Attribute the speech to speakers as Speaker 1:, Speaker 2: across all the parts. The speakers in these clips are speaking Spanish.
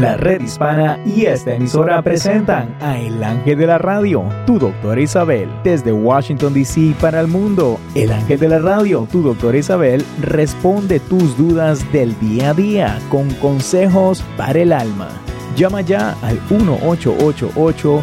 Speaker 1: La red hispana y esta emisora presentan a El Ángel de la Radio, tu doctora Isabel, desde Washington, D.C. para el mundo. El Ángel de la Radio, tu doctora Isabel, responde tus dudas del día a día con consejos para el alma. Llama ya al 1888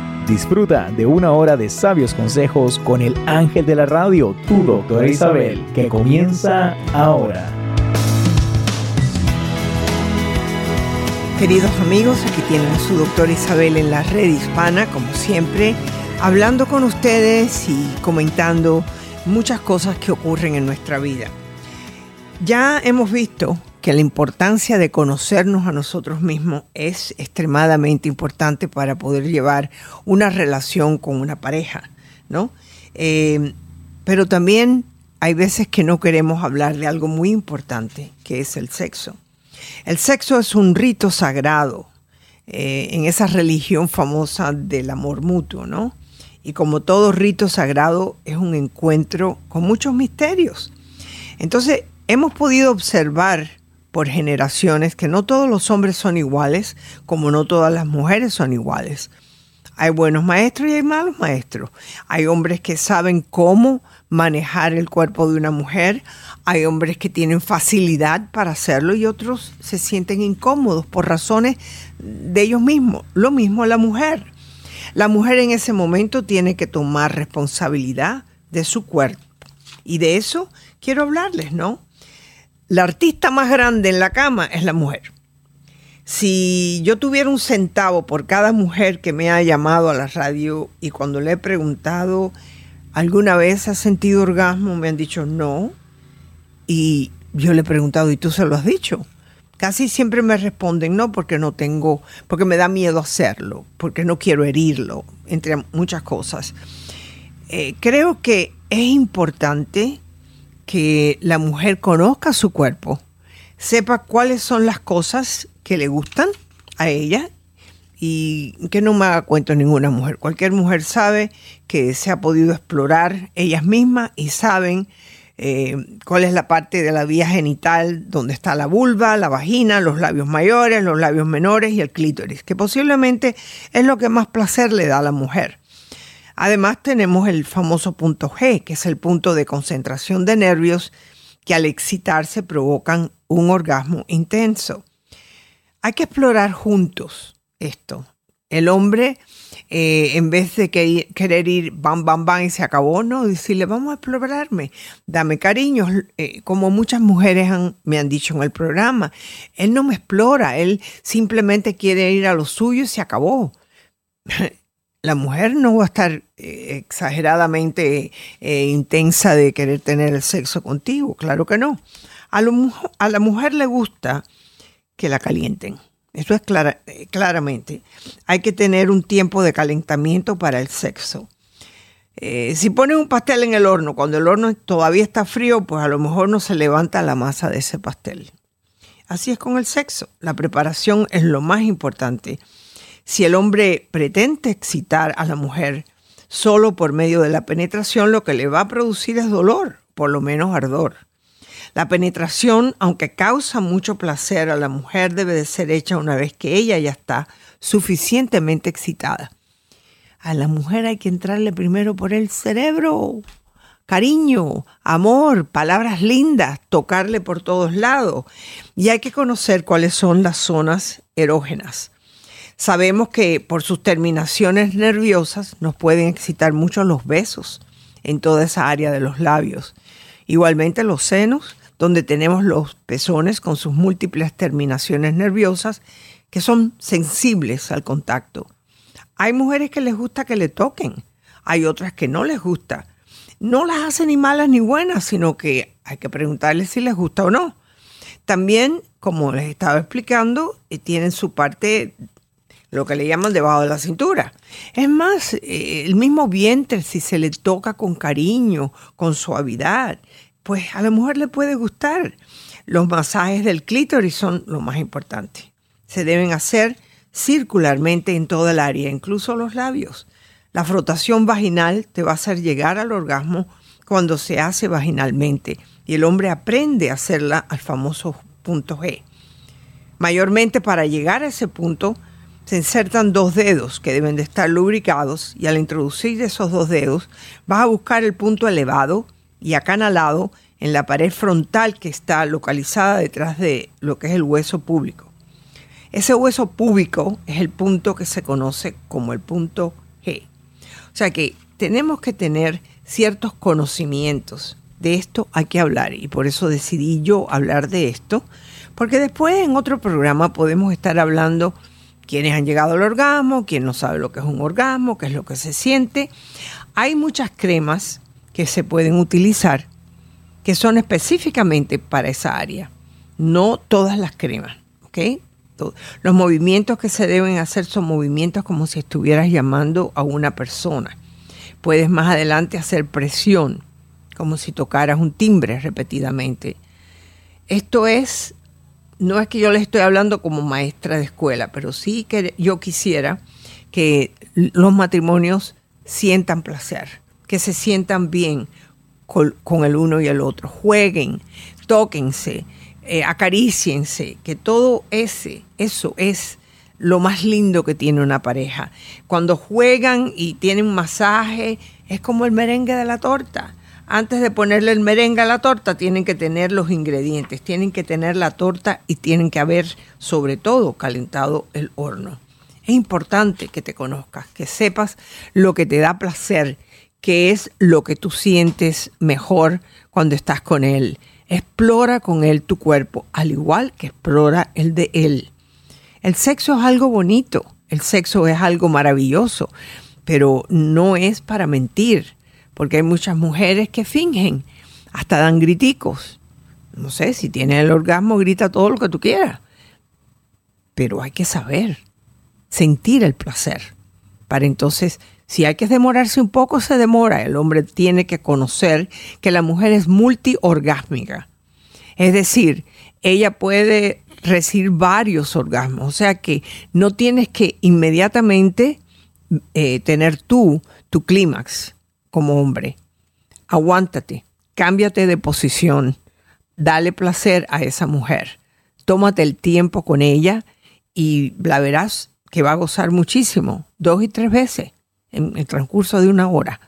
Speaker 1: Disfruta de una hora de sabios consejos con el ángel de la radio, tu doctora Isabel, que comienza ahora.
Speaker 2: Queridos amigos, aquí tienen a su doctora Isabel en la red hispana, como siempre, hablando con ustedes y comentando muchas cosas que ocurren en nuestra vida. Ya hemos visto que la importancia de conocernos a nosotros mismos es extremadamente importante para poder llevar una relación con una pareja, ¿no? Eh, pero también hay veces que no queremos hablar de algo muy importante, que es el sexo. El sexo es un rito sagrado eh, en esa religión famosa del amor mutuo, ¿no? Y como todo rito sagrado es un encuentro con muchos misterios. Entonces, hemos podido observar por generaciones que no todos los hombres son iguales, como no todas las mujeres son iguales. Hay buenos maestros y hay malos maestros. Hay hombres que saben cómo manejar el cuerpo de una mujer. Hay hombres que tienen facilidad para hacerlo y otros se sienten incómodos por razones de ellos mismos. Lo mismo la mujer. La mujer en ese momento tiene que tomar responsabilidad de su cuerpo. Y de eso quiero hablarles, ¿no? La artista más grande en la cama es la mujer. Si yo tuviera un centavo por cada mujer que me ha llamado a la radio y cuando le he preguntado, ¿alguna vez has sentido orgasmo? Me han dicho no. Y yo le he preguntado, ¿y tú se lo has dicho? Casi siempre me responden no porque no tengo, porque me da miedo hacerlo, porque no quiero herirlo, entre muchas cosas. Eh, creo que es importante que la mujer conozca su cuerpo, sepa cuáles son las cosas que le gustan a ella y que no me haga cuento ninguna mujer. Cualquier mujer sabe que se ha podido explorar ellas mismas y saben eh, cuál es la parte de la vía genital donde está la vulva, la vagina, los labios mayores, los labios menores y el clítoris, que posiblemente es lo que más placer le da a la mujer. Además tenemos el famoso punto G, que es el punto de concentración de nervios que al excitarse provocan un orgasmo intenso. Hay que explorar juntos esto. El hombre, eh, en vez de querer ir bam, bam, bam y se acabó, no, decirle, vamos a explorarme, dame cariño, eh, como muchas mujeres me han dicho en el programa. Él no me explora, él simplemente quiere ir a lo suyo y se acabó. La mujer no va a estar eh, exageradamente eh, intensa de querer tener el sexo contigo, claro que no. A, la mujer le gusta que la calienten. Eso es eh, claramente. Hay que tener un tiempo de calentamiento para el sexo. si pones un pastel en el horno, cuando el horno todavía está frío, pues a lo mejor no se levanta la masa de ese pastel. Así es con el sexo. La preparación es lo más importante si el hombre pretende excitar a la mujer solo por medio de la penetración, lo que le va a producir es dolor, por lo menos ardor. La penetración, aunque causa mucho placer a la mujer, debe de ser hecha una vez que ella ya está suficientemente excitada. A la mujer hay que entrarle primero por el cerebro. Cariño, amor, palabras lindas, tocarle por todos lados. Y hay que conocer cuáles son las zonas erógenas. Sabemos que por sus terminaciones nerviosas nos pueden excitar mucho los besos en toda esa área de los labios. Igualmente los senos, donde tenemos los pezones con sus múltiples terminaciones nerviosas que son sensibles al contacto. Hay mujeres que les gusta que le toquen, hay otras que no les gusta. No las hacen ni malas ni buenas, sino que hay que preguntarles si les gusta o no. También, como les estaba explicando, eh, tienen su parte lo que le llaman debajo de la cintura. Es más, eh, el mismo vientre, si se le toca con cariño, con suavidad, pues a la mujer le puede gustar. Los masajes del clítoris son lo más importante. Se deben hacer circularmente en toda el área, incluso los labios. La frotación vaginal te va a hacer llegar al orgasmo cuando se hace vaginalmente y el hombre aprende a hacerla al famoso punto G. Mayormente para llegar a ese punto se insertan dos dedos que deben de estar lubricados y al introducir esos dos dedos vas a buscar el punto elevado y acanalado en la pared frontal que está localizada detrás de lo que es el hueso público. Ese hueso púbico es el punto que se conoce como el punto G. O sea que tenemos que tener ciertos conocimientos. De esto hay que hablar y por eso decidí yo hablar de esto, porque después en otro programa podemos estar hablando quiénes han llegado al orgasmo, quién no sabe lo que es un orgasmo, qué es lo que se siente. Hay muchas cremas que se pueden utilizar que son específicamente para esa área, no todas las cremas, ¿ok? Los movimientos que se deben hacer son movimientos como si estuvieras llamando a una persona. Puedes más adelante hacer presión, como si tocaras un timbre repetidamente. Esto es, no es que yo le estoy hablando como maestra de escuela, pero sí que yo quisiera que los matrimonios sientan placer, que se sientan bien con, el uno y el otro, jueguen, tóquense, eh, acariciense, que todo ese, eso es lo más lindo que tiene una pareja. Cuando juegan y tienen masaje, es como el merengue de la torta. Antes de ponerle el merengue a la torta, tienen que tener los ingredientes, tienen que tener la torta y tienen que haber, sobre todo, calentado el horno. Es importante que te conozcas, que sepas lo que te da placer, que es lo que tú sientes mejor cuando estás con él Explora con él tu cuerpo, al igual que explora el de él. El sexo es algo bonito, el sexo es algo maravilloso, pero no es para mentir, porque hay muchas mujeres que fingen, hasta dan griticos. No sé, si tienes el orgasmo, grita todo lo que tú quieras. Pero hay que saber, sentir el placer. Para entonces, si hay que demorarse un poco, se demora. El hombre tiene que conocer que la mujer es multiorgásmica. Es decir, ella puede recibir varios orgasmos. O sea que no tienes que inmediatamente eh, tener tú tu clímax como hombre. Aguántate, cámbiate de posición, dale placer a esa mujer. Tómate el tiempo con ella y la verás que va a gozar muchísimo, dos y tres veces en el transcurso de una hora.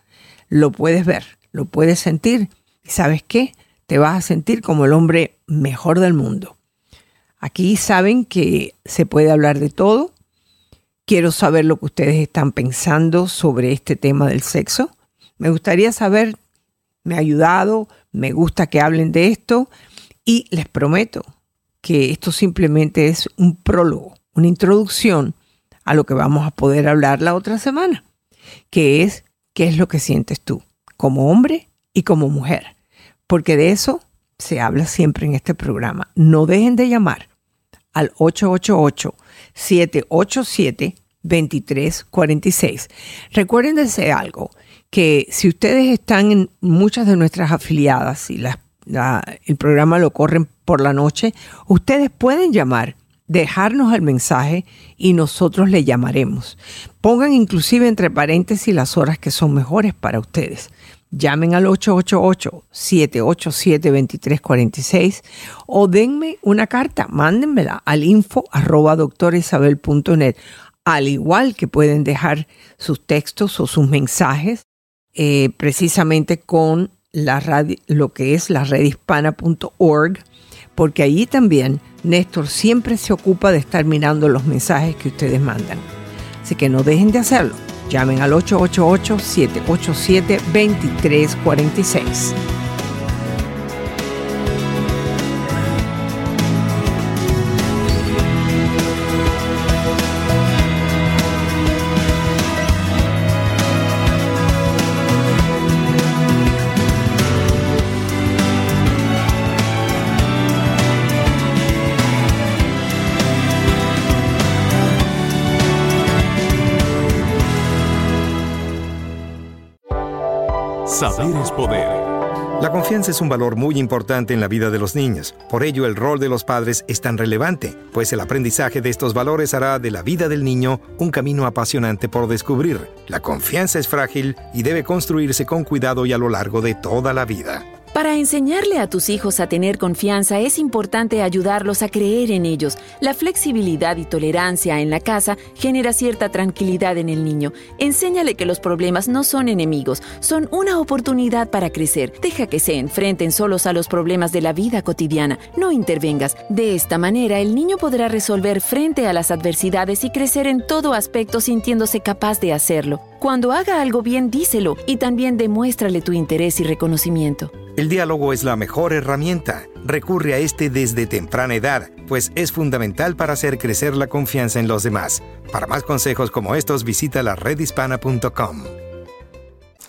Speaker 2: Lo puedes ver, lo puedes sentir y sabes qué, te vas a sentir como el hombre mejor del mundo. Aquí saben que se puede hablar de todo. Quiero saber lo que ustedes están pensando sobre este tema del sexo. Me gustaría saber, me ha ayudado, me gusta que hablen de esto y les prometo que esto simplemente es un prólogo, una introducción a lo que vamos a poder hablar la otra semana, que es qué es lo que sientes tú como hombre y como mujer porque de eso se habla siempre en este programa. No dejen de llamar al 888-787-2346. Recuerden de algo, que si ustedes están en muchas de nuestras afiliadas y el programa lo corren por la noche, ustedes pueden llamar dejarnos el mensaje y nosotros le llamaremos. Pongan inclusive entre paréntesis las horas que son mejores para ustedes. Llamen al 888-787-2346 o denme una carta, mándenmela al info arroba doctorisabel.net, al igual que pueden dejar sus textos o sus mensajes eh, precisamente con la radio, lo que es la redhispana.org, porque allí también Néstor siempre se ocupa de estar mirando los mensajes que ustedes mandan. Así que no dejen de hacerlo. Llamen al 888-787-2346.
Speaker 3: Saber es poder.
Speaker 4: La confianza es un valor muy importante en la vida de los niños. Por ello, el rol de los padres es tan relevante, pues el aprendizaje de estos valores hará de la vida del niño un camino apasionante por descubrir. La confianza es frágil y debe construirse con cuidado y a lo largo de toda la vida.
Speaker 5: Para enseñarle a tus hijos a tener confianza es importante ayudarlos a creer en ellos. La flexibilidad y tolerancia en la casa genera cierta tranquilidad en el niño. Enséñale que los problemas no son enemigos, son una oportunidad para crecer. Deja que se enfrenten solos a los problemas de la vida cotidiana. No intervengas. De esta manera el niño podrá resolver frente a las adversidades y crecer en todo aspecto sintiéndose capaz de hacerlo. Cuando haga algo bien, díselo y también demuéstrale tu interés y reconocimiento.
Speaker 4: El diálogo es la mejor herramienta. Recurre a este desde temprana edad, pues es fundamental para hacer crecer la confianza en los demás. Para más consejos como estos, visita la redhispana.com.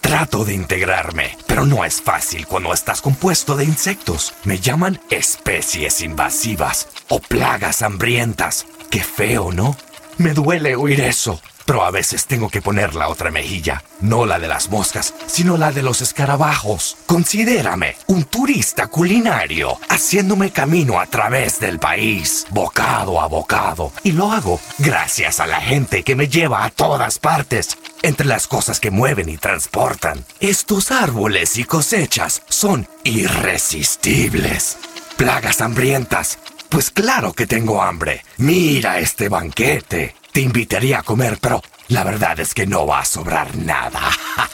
Speaker 6: Trato de integrarme, pero no es fácil cuando estás compuesto de insectos. Me llaman especies invasivas o plagas hambrientas. Qué feo, ¿no? Me duele oír eso. Pero a veces tengo que poner la otra mejilla, no la de las moscas, sino la de los escarabajos. Considérame un turista culinario, haciéndome camino a través del país, bocado a bocado. Y lo hago gracias a la gente que me lleva a todas partes. Entre las cosas que mueven y transportan, estos árboles y cosechas son irresistibles. Plagas hambrientas. Pues claro que tengo hambre. Mira este banquete. Te invitaría a comer, pero la verdad es que no va a sobrar nada.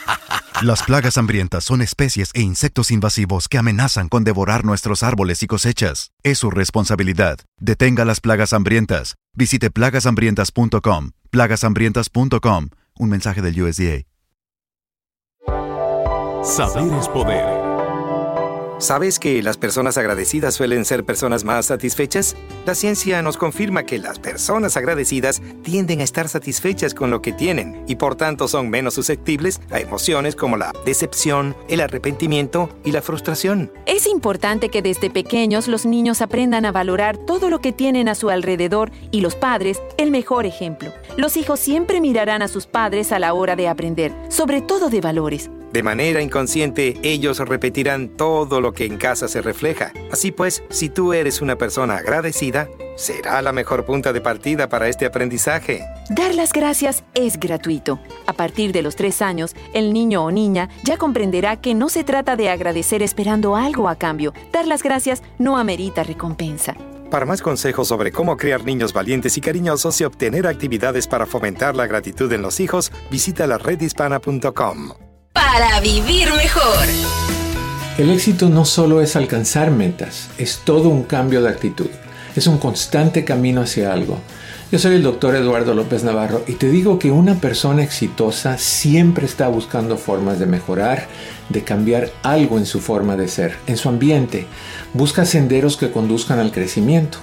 Speaker 7: Las plagas hambrientas son especies e insectos invasivos que amenazan con devorar nuestros árboles y cosechas. Es su responsabilidad. Detenga las plagas hambrientas. Visite plagashambrientas.com. plagashambrientas.com. Un mensaje del USDA.
Speaker 3: Saber es poder.
Speaker 4: ¿Sabes que las personas agradecidas suelen ser personas más satisfechas? La ciencia nos confirma que las personas agradecidas tienden a estar satisfechas con lo que tienen y por tanto son menos susceptibles a emociones como la decepción, el arrepentimiento y la frustración.
Speaker 5: Es importante que desde pequeños los niños aprendan a valorar todo lo que tienen a su alrededor y los padres el mejor ejemplo. Los hijos siempre mirarán a sus padres a la hora de aprender, sobre todo de valores.
Speaker 4: De manera inconsciente, ellos repetirán todo lo que en casa se refleja. Así pues, si tú eres una persona agradecida, será la mejor punta de partida para este aprendizaje.
Speaker 5: Dar las gracias es gratuito. A partir de los tres años, el niño o niña ya comprenderá que no se trata de agradecer esperando algo a cambio. Dar las gracias no amerita recompensa.
Speaker 4: Para más consejos sobre cómo crear niños valientes y cariñosos y obtener actividades para fomentar la gratitud en los hijos, visita la redhispana.com.
Speaker 8: Para vivir mejor.
Speaker 9: El éxito no solo es alcanzar metas, es todo un cambio de actitud. Es un constante camino hacia algo. Yo soy el doctor Eduardo López Navarro y te digo que una persona exitosa siempre está buscando formas de mejorar, de cambiar algo en su forma de ser, en su ambiente. Busca senderos que conduzcan al crecimiento.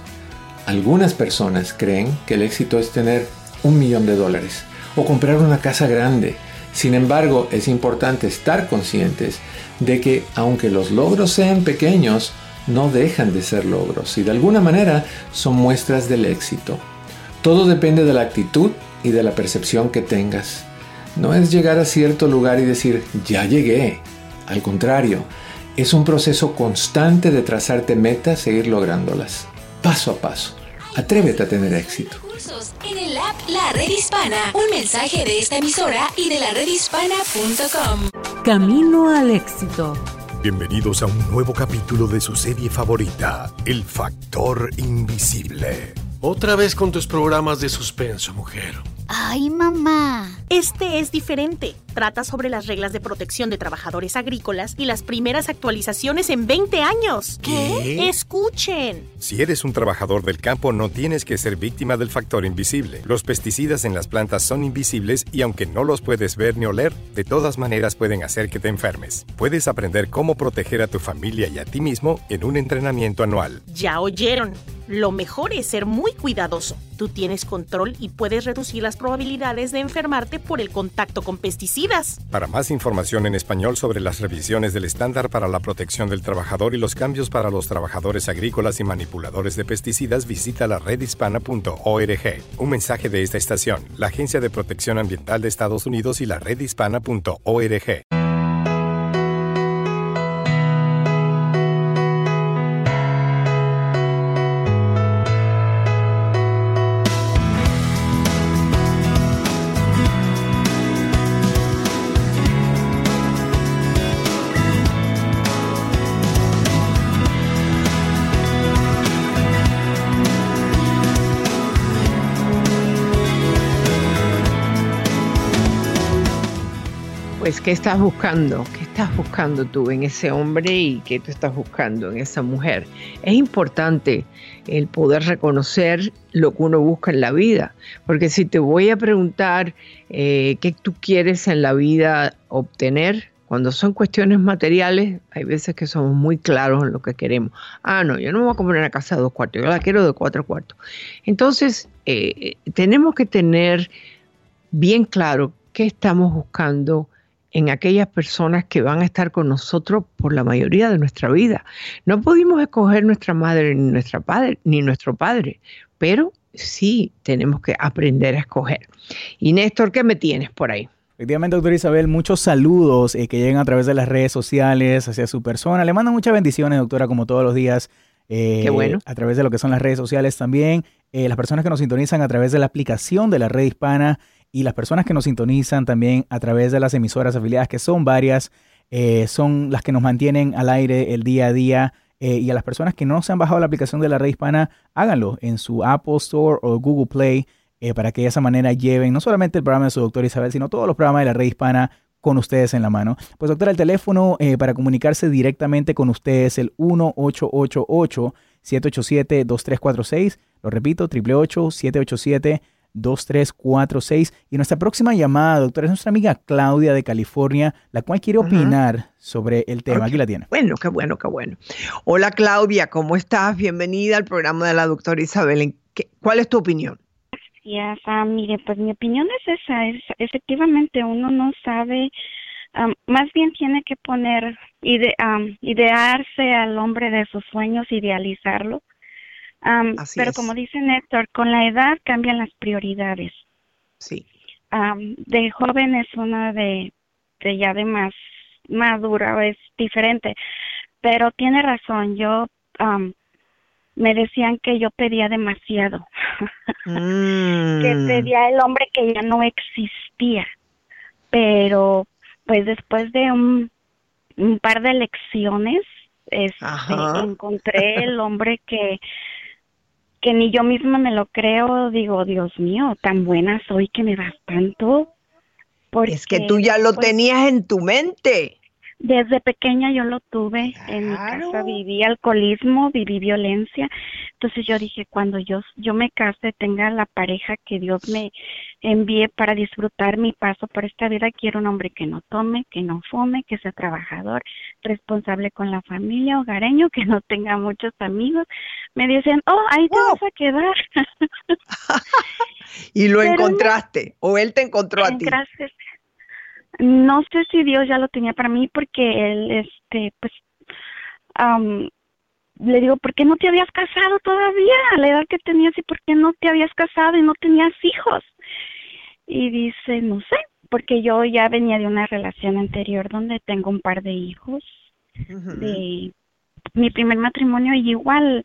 Speaker 9: Algunas personas creen que el éxito es tener un millón de dólares o comprar una casa grande. Sin embargo, es importante estar conscientes de que aunque los logros sean pequeños, no dejan de ser logros y de alguna manera son muestras del éxito. Todo depende de la actitud y de la percepción que tengas. No es llegar a cierto lugar y decir, ya llegué. Al contrario, es un proceso constante de trazarte metas e ir lográndolas, paso a paso. Atrévete a tener éxito.
Speaker 8: Cursos en el app La Red Hispana. Un mensaje de esta emisora y de la redhispana.com.
Speaker 10: Camino al éxito.
Speaker 3: Bienvenidos a un nuevo capítulo de su serie favorita, El Factor Invisible.
Speaker 11: Otra vez con tus programas de suspenso, mujer.
Speaker 12: Ay, mamá.
Speaker 13: Este es diferente. Trata sobre las reglas de protección de trabajadores agrícolas y las primeras actualizaciones en 20 años.
Speaker 3: ¿Qué?
Speaker 13: Escuchen.
Speaker 4: Si eres un trabajador del campo, no tienes que ser víctima del factor invisible. Los pesticidas en las plantas son invisibles y aunque no los puedes ver ni oler, de todas maneras pueden hacer que te enfermes. Puedes aprender cómo proteger a tu familia y a ti mismo en un entrenamiento anual.
Speaker 13: Ya oyeron. Lo mejor es ser muy cuidadoso. Tú tienes control y puedes reducir las probabilidades de enfermarte por el contacto con pesticidas.
Speaker 4: Para más información en español sobre las revisiones del estándar para la protección del trabajador y los cambios para los trabajadores agrícolas y manipuladores de pesticidas, visita la redhispana.org. Un mensaje de esta estación, la Agencia de Protección Ambiental de Estados Unidos y la redhispana.org.
Speaker 2: Entonces, ¿qué estás buscando? ¿Qué estás buscando tú en ese hombre y qué tú estás buscando en esa mujer? Es importante el poder reconocer lo que uno busca en la vida, porque si te voy a preguntar eh, qué tú quieres en la vida obtener, cuando son cuestiones materiales, hay veces que somos muy claros en lo que queremos. Ah, no, yo no me voy a comprar una casa de dos cuartos, yo la quiero de cuatro cuartos. Entonces, eh, tenemos que tener bien claro qué estamos buscando en aquellas personas que van a estar con nosotros por la mayoría de nuestra vida. No pudimos escoger nuestra madre ni nuestra padre ni nuestro padre, pero sí tenemos que aprender a escoger. Y Néstor, ¿qué me tienes por ahí?
Speaker 1: Efectivamente, doctora Isabel, muchos saludos eh, que llegan a través de las redes sociales hacia su persona. Le mando muchas bendiciones, doctora, como todos los días.
Speaker 2: Eh, Qué bueno.
Speaker 1: A través de lo que son las redes sociales también. Eh, las personas que nos sintonizan a través de la aplicación de la red hispana y las personas que nos sintonizan también a través de las emisoras afiliadas, que son varias, son las que nos mantienen al aire el día a día. y a las personas que no se han bajado la aplicación de la red hispana, háganlo en su Apple Store o Google Play eh, para que de esa manera lleven no solamente el programa de su doctor Isabel, sino todos los programas de la red hispana con ustedes en la mano. Pues doctora, el teléfono eh, para comunicarse directamente con ustedes es el 1888-787-2346. Lo repito, 888-787-2346. Y nuestra próxima llamada, doctora, es nuestra amiga Claudia de California, la cual quiere opinar sobre el tema. Aquí la tiene.
Speaker 2: Bueno, qué bueno, qué bueno. Hola Claudia, ¿cómo estás? Bienvenida al programa de la doctora Isabel. ¿Cuál es tu opinión?
Speaker 14: Ah, mire, pues mi opinión es esa, es, efectivamente uno no sabe, más bien tiene que poner, ide, idearse al hombre de sus sueños, idealizarlo. Pero como dice Néstor, con la edad cambian las prioridades.
Speaker 2: Sí.
Speaker 14: de joven es una de, de ya de más madura, es diferente. Pero tiene razón, yo me decían que yo pedía demasiado, mm. que pedía el hombre que ya no existía, pero pues después de un, par de lecciones este, encontré el hombre que que ni yo misma me lo creo, digo, Dios mío, tan buena soy que me das tanto.
Speaker 2: es que tú ya lo tenías en tu mente.
Speaker 14: Desde pequeña yo lo tuve en mi casa, viví alcoholismo, viví violencia. Entonces yo dije, cuando yo, yo me case, tenga la pareja que Dios me envíe para disfrutar mi paso por esta vida, quiero un hombre que no tome, que no fume, que sea trabajador, responsable con la familia, hogareño, que no tenga muchos amigos. Me dicen, oh, ahí te vas a quedar.
Speaker 2: y lo encontraste, o él te encontró a ti.
Speaker 14: Gracias. No sé si Dios ya lo tenía para mí porque él, este, pues, le digo, ¿por qué no te habías casado todavía a la edad que tenías y por qué no te habías casado y no tenías hijos? Y dice, no sé, porque yo ya venía de una relación anterior donde tengo un par de hijos de mi primer matrimonio y igual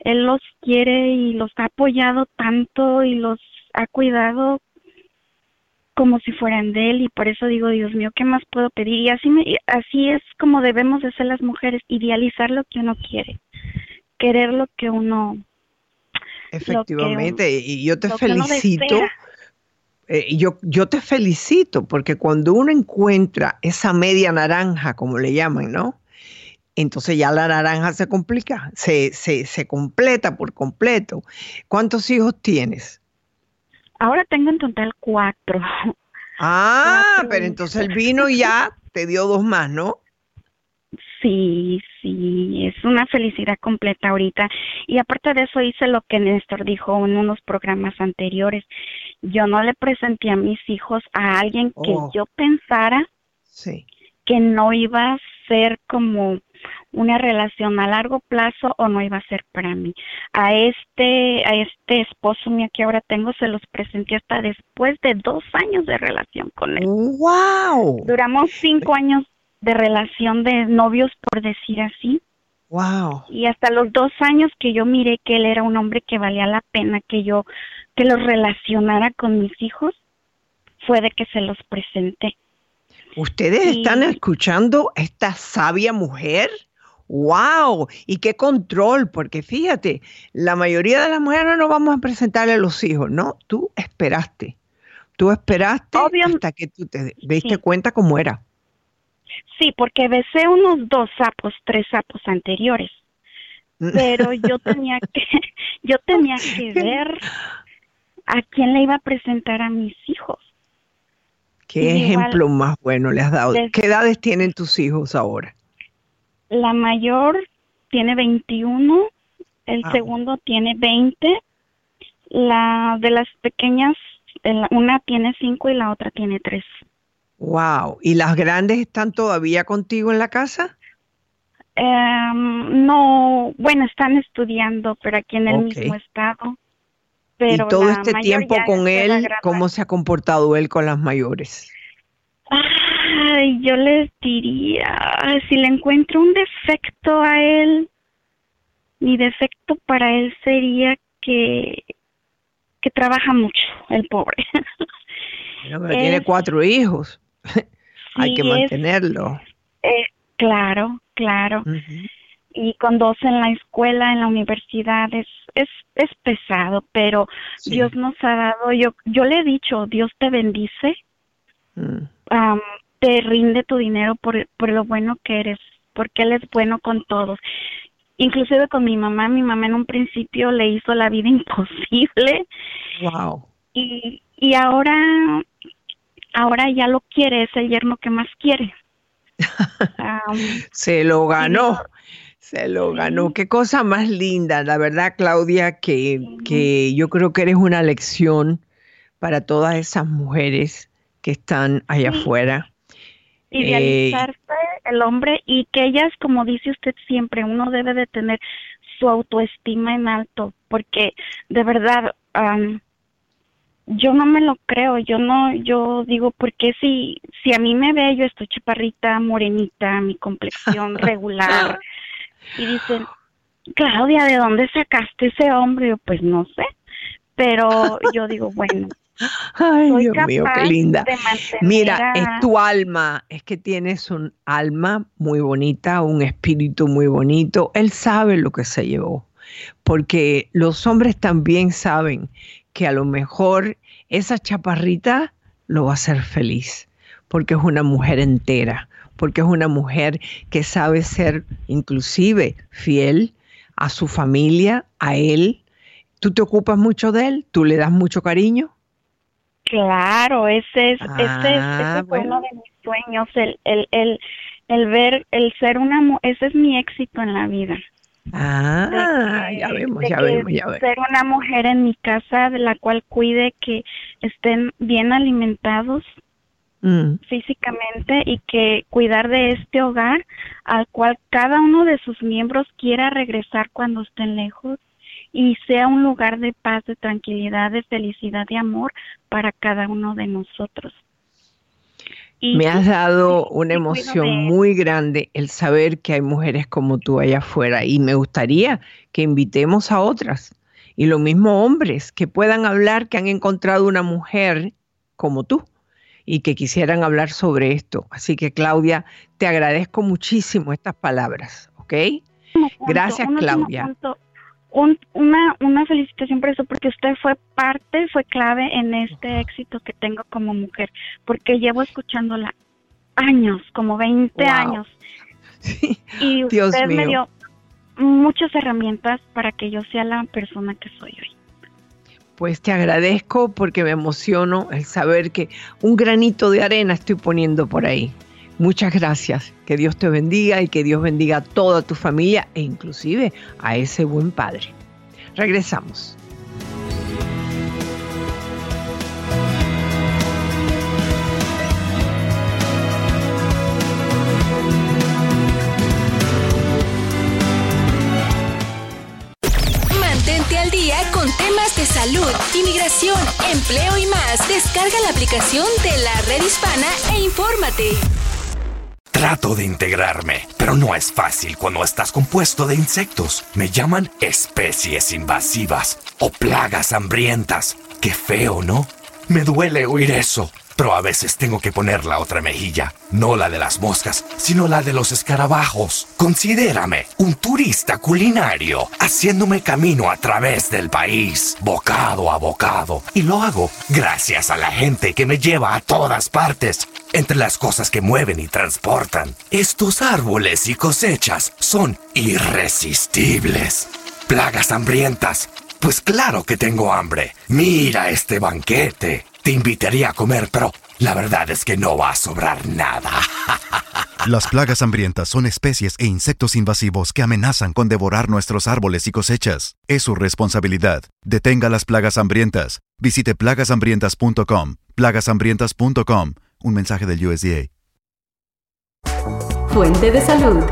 Speaker 14: él los quiere y los ha apoyado tanto y los ha cuidado como si fueran de él y por eso digo, Dios mío, ¿qué más puedo pedir? Y así, me, así es como debemos de ser las mujeres, idealizar lo que uno quiere, querer lo que uno...
Speaker 2: Efectivamente, y yo te felicito. Eh, yo, yo te felicito porque cuando uno encuentra esa media naranja, como le llaman, ¿no? Entonces ya la naranja se complica, se, se, se completa por completo. ¿Cuántos hijos tienes?
Speaker 14: Ahora tengo en total cuatro.
Speaker 2: Ah, pero entonces el vino ya te dio dos más, ¿no?
Speaker 14: Sí, sí, es una felicidad completa ahorita. Y aparte de eso hice lo que Néstor dijo en unos programas anteriores. Yo no le presenté a mis hijos a alguien que oh. yo pensara
Speaker 2: sí.
Speaker 14: que no iba a ser como una relación a largo plazo o no iba a ser para mí. A este, a este esposo mío que ahora tengo se los presenté hasta después de dos años de relación con él.
Speaker 2: ¡Wow!
Speaker 14: Duramos cinco años de relación de novios, por decir así.
Speaker 2: Wow.
Speaker 14: Y hasta los dos años que yo miré que él era un hombre que valía la pena que yo que los relacionara con mis hijos, fue de que se los presenté.
Speaker 2: ¿Ustedes están escuchando esta sabia mujer? ¡Wow! Y qué control, porque fíjate, la mayoría de las mujeres no vamos a presentarle a los hijos, ¿no? Tú esperaste, Tú esperaste hasta que tú te diste cuenta cómo era.
Speaker 14: Sí, porque besé unos dos sapos, tres sapos anteriores. Pero yo tenía que, yo tenía que ver a quién le iba a presentar a mis hijos.
Speaker 2: ¿Qué ejemplo más bueno le has dado? ¿Qué edades tienen tus hijos ahora?
Speaker 14: La mayor tiene 21, el ah. segundo tiene 20, la de las pequeñas, una tiene 5 y la otra tiene 3.
Speaker 2: Wow, ¿y las grandes están todavía contigo en la casa?
Speaker 14: Em, no, bueno, están estudiando, pero aquí en el mismo estado.
Speaker 2: Pero y todo este tiempo con él, ¿cómo se ha comportado él con las mayores?
Speaker 14: Ay, yo les diría, si le encuentro un defecto a él, mi defecto para él sería que, que trabaja mucho, el pobre.
Speaker 2: tiene cuatro hijos. Hay que mantenerlo.
Speaker 14: Eh, claro, claro. Y con dos en la escuela, en la universidad, es, es, es pesado, pero Dios nos ha dado, yo, yo le he dicho, Dios te bendice, mm. Te rinde tu dinero por, por lo bueno que eres, porque Él es bueno con todos. Inclusive con mi mamá, mi mamá en un principio le hizo la vida imposible.
Speaker 2: Wow.
Speaker 14: Y, y ahora, ahora ya lo quiere, es el yerno que más quiere.
Speaker 2: Se lo ganó. Se lo ganó. Qué cosa más linda, la verdad, Claudia, que, que yo creo que eres una lección para todas esas mujeres que están allá afuera.
Speaker 14: Idealizarse eh, el hombre y que ellas, como dice usted siempre, uno debe de tener su autoestima en alto, porque de verdad, yo no me lo creo, yo no, yo digo, porque si, si a mí me ve, yo estoy chaparrita, morenita, mi complexión regular, y dicen, Claudia, ¿de dónde sacaste ese hombre? Yo, pues no sé, pero yo digo, bueno.
Speaker 2: Ay, Dios mío, qué linda. Mira, es tu alma, es que tienes un alma muy bonita, un espíritu muy bonito. Él sabe lo que se llevó, porque los hombres también saben que a lo mejor esa chaparrita lo va a hacer feliz, porque es una mujer entera, porque es una mujer que sabe ser inclusive fiel a su familia, a él. ¿Tú te ocupas mucho de él? ¿Tú le das mucho cariño?
Speaker 14: Claro, ese es, ese, ah, uno de mis sueños, el, el, el, el ver, el ser una, ese es mi éxito en la vida.
Speaker 2: Ah, ya vemos, ya vemos, ya vemos.
Speaker 14: Ser una mujer en mi casa de la cual cuide que estén bien alimentados mm. físicamente y que cuidar de este hogar al cual cada uno de sus miembros quiera regresar cuando estén lejos y sea un lugar de paz, de tranquilidad, de felicidad y amor para cada uno de nosotros.
Speaker 2: Me has dado una emoción muy grande el saber que hay mujeres como tú allá afuera y me gustaría que invitemos a otras y lo mismo hombres que puedan hablar que han encontrado una mujer como tú y que quisieran hablar sobre esto. Así que Claudia, te agradezco muchísimo estas palabras, ¿ok? Gracias Claudia
Speaker 14: una, una felicitación por eso, porque usted fue parte, fue clave en este éxito que tengo como mujer, porque llevo escuchándola años, como 20 años. y usted me dio muchas herramientas para que yo sea la persona que soy hoy.
Speaker 2: Pues te agradezco porque me emociono el saber que un granito de arena estoy poniendo por ahí. Muchas gracias. Que Dios te bendiga y que Dios bendiga a toda tu familia e inclusive a ese buen padre. Regresamos.
Speaker 8: Mantente al día con temas de salud, inmigración, empleo y más. Descarga la aplicación de la red hispana e infórmate.
Speaker 6: Trato de integrarme, pero no es fácil cuando estás compuesto de insectos. Me llaman especies invasivas o plagas hambrientas. Qué feo, ¿no? Me duele oír eso. Pero a veces tengo que poner la otra mejilla. No la de las moscas, sino la de los escarabajos. Considérame un turista culinario, haciéndome camino a través del país, bocado a bocado. Y lo hago gracias a la gente que me lleva a todas partes. Entre las cosas que mueven y transportan, estos árboles y cosechas son irresistibles. Plagas hambrientas. Pues claro que tengo hambre. Mira este banquete. Te invitaría a comer, pero la verdad es que no va a sobrar nada.
Speaker 7: Las plagas hambrientas son especies e insectos invasivos que amenazan con devorar nuestros árboles y cosechas. Es su responsabilidad. Detenga las plagas hambrientas. Visite plagashambrientas.com. plagashambrientas.com. Un mensaje del USDA.
Speaker 10: Fuente de salud.